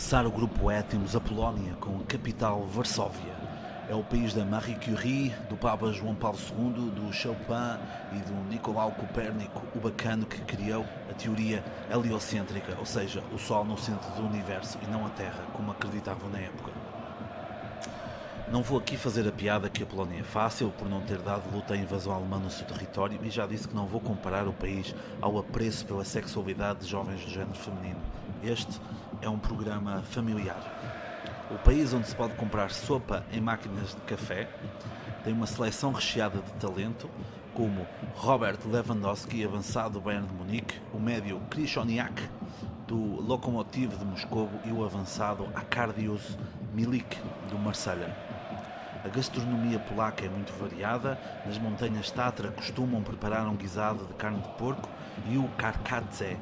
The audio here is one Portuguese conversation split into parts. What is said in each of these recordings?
começar o grupo temos a Polónia, com a capital Varsóvia. É o país da Marie Curie, do Papa João Paulo II, do Chopin e do Nicolau Copérnico, o bacano que criou a teoria heliocêntrica, ou seja, o Sol no centro do universo e não a Terra, como acreditavam na época. Não vou aqui fazer a piada que a Polónia é fácil por não ter dado luta à invasão alemã no seu território e já disse que não vou comparar o país ao apreço pela sexualidade de jovens do género feminino. Este é um programa familiar. O país onde se pode comprar sopa em máquinas de café tem uma seleção recheada de talento, como Robert Lewandowski, avançado do Bayern de Munique, o médio Krychoniak, do Lokomotiv de Moscou e o avançado Akardius Milik, do Marselha. A gastronomia polaca é muito variada. Nas montanhas Tatra costumam preparar um guisado de carne de porco e o karkadze,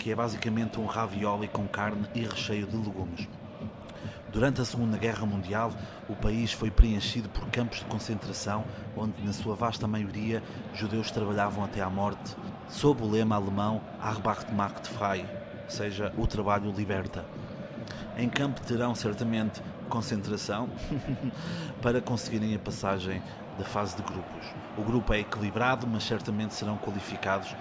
que é basicamente um ravioli com carne e recheio de legumes. Durante a Segunda Guerra Mundial, o país foi preenchido por campos de concentração, onde, na sua vasta maioria, judeus trabalhavam até à morte, sob o lema alemão Arbeit macht frei, ou seja, o trabalho liberta. Em campo terão certamente concentração para conseguirem a passagem da fase de grupos. O grupo é equilibrado, mas certamente serão qualificados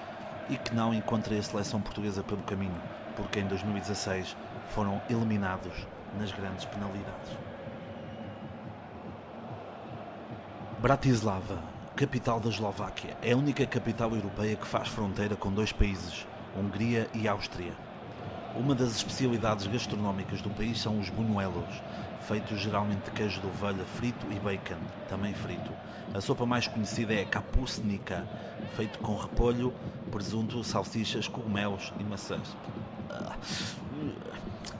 e que não encontrem a seleção portuguesa pelo caminho, porque em 2016 foram eliminados nas grandes penalidades. Bratislava, capital da Eslováquia, é a única capital europeia que faz fronteira com dois países, Hungria e Áustria. Uma das especialidades gastronómicas do país são os buñuelos, feitos geralmente de queijo de ovelha frito e bacon, também frito. A sopa mais conhecida é a kapustnica, feito com repolho, presunto, salsichas, cogumelos e maçãs.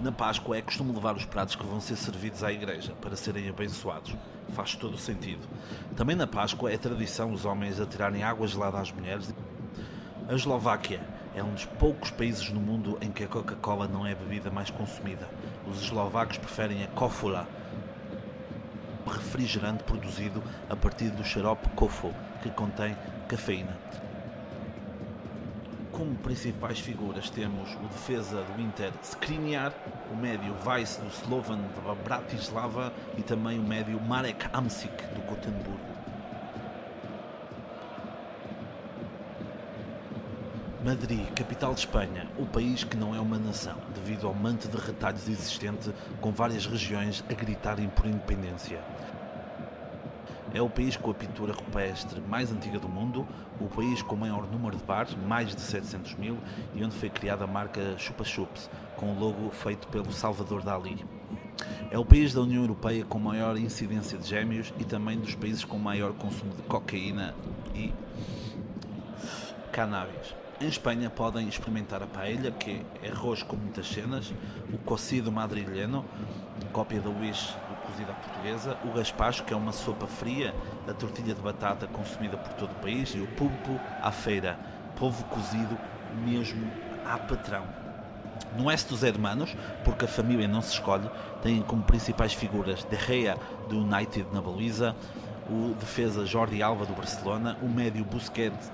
Na Páscoa é costume levar os pratos que vão ser servidos à igreja para serem abençoados. Faz todo o sentido. Também na Páscoa é tradição os homens atirarem água gelada às mulheres. A Eslováquia é um dos poucos países no mundo em que a Coca-Cola não é a bebida mais consumida. Os eslovacos preferem a Kofula, refrigerante produzido a partir do xarope Kofo, que contém cafeína. Como principais figuras temos o defesa do Inter Skriniar, o médio Weiss do Slovan de Bratislava e também o médio Marek Amsik do Gotemburgo. Madrid, capital de Espanha, o país que não é uma nação, devido ao manto de retalhos existente com várias regiões a gritarem por independência. É o país com a pintura rupestre mais antiga do mundo, o país com o maior número de bares, mais de 700 mil, e onde foi criada a marca Chupa Chups, com o logo feito pelo Salvador Dali. É o país da União Europeia com maior incidência de gêmeos e também dos países com maior consumo de cocaína e cannabis. Em Espanha podem experimentar a paella, que é arroz com muitas cenas, o cocido madrilheno, cópia da cozido à portuguesa, o gaspacho, que é uma sopa fria, a tortilha de batata consumida por todo o país, e o pulpo à feira, polvo cozido mesmo à patrão. No oeste dos hermanos, porque a família não se escolhe, têm como principais figuras De Gea do United na Baliza, o defesa Jordi Alba do Barcelona, o médio Busquets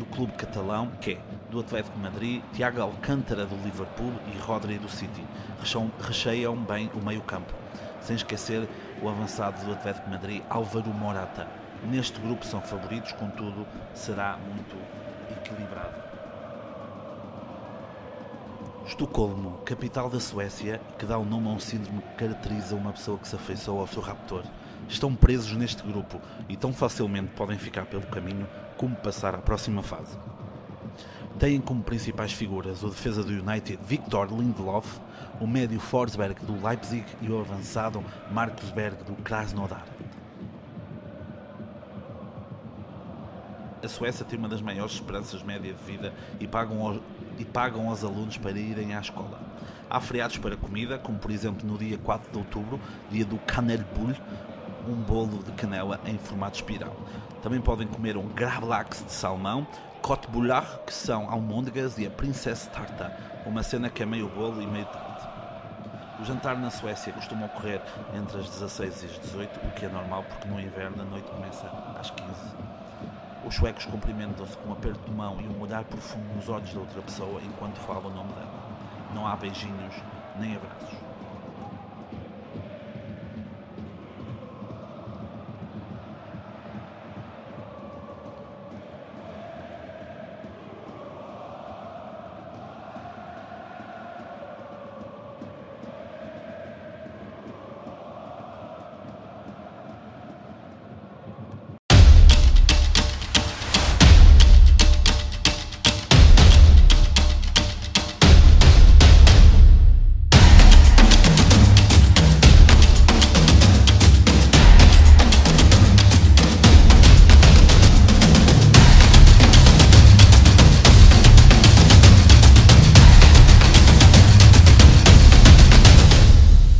do clube catalão, que é do Atlético de Madrid, Tiago Alcântara do Liverpool e Rodri do City. Recheiam bem o meio-campo. Sem esquecer o avançado do Atlético de Madrid, Álvaro Morata. Neste grupo são favoritos, contudo, será muito equilibrado. Estocolmo, capital da Suécia, que dá o nome a um síndrome que caracteriza uma pessoa que se afeiçoa ao seu raptor. Estão presos neste grupo e tão facilmente podem ficar pelo caminho como passar à próxima fase. Têm como principais figuras o defesa do United Victor Lindelof, o médio Forsberg do Leipzig e o avançado Marcus Berg do Krasnodar. A Suécia tem uma das maiores esperanças média de vida e pagam, aos, e pagam aos alunos para irem à escola. Há feriados para comida, como por exemplo no dia 4 de outubro, dia do Kanelbull, um bolo de canela em formato espiral. Também podem comer um gravlax de salmão, cote bouillard, que são almôndegas, e a princess tarta, uma cena que é meio bolo e meio tarde. O jantar na Suécia costuma ocorrer entre as 16 e as 18, o que é normal porque no inverno a noite começa às 15. Os suecos cumprimentam-se com um aperto de mão e um olhar profundo nos olhos da outra pessoa enquanto fala o nome dela. Não há beijinhos nem abraços.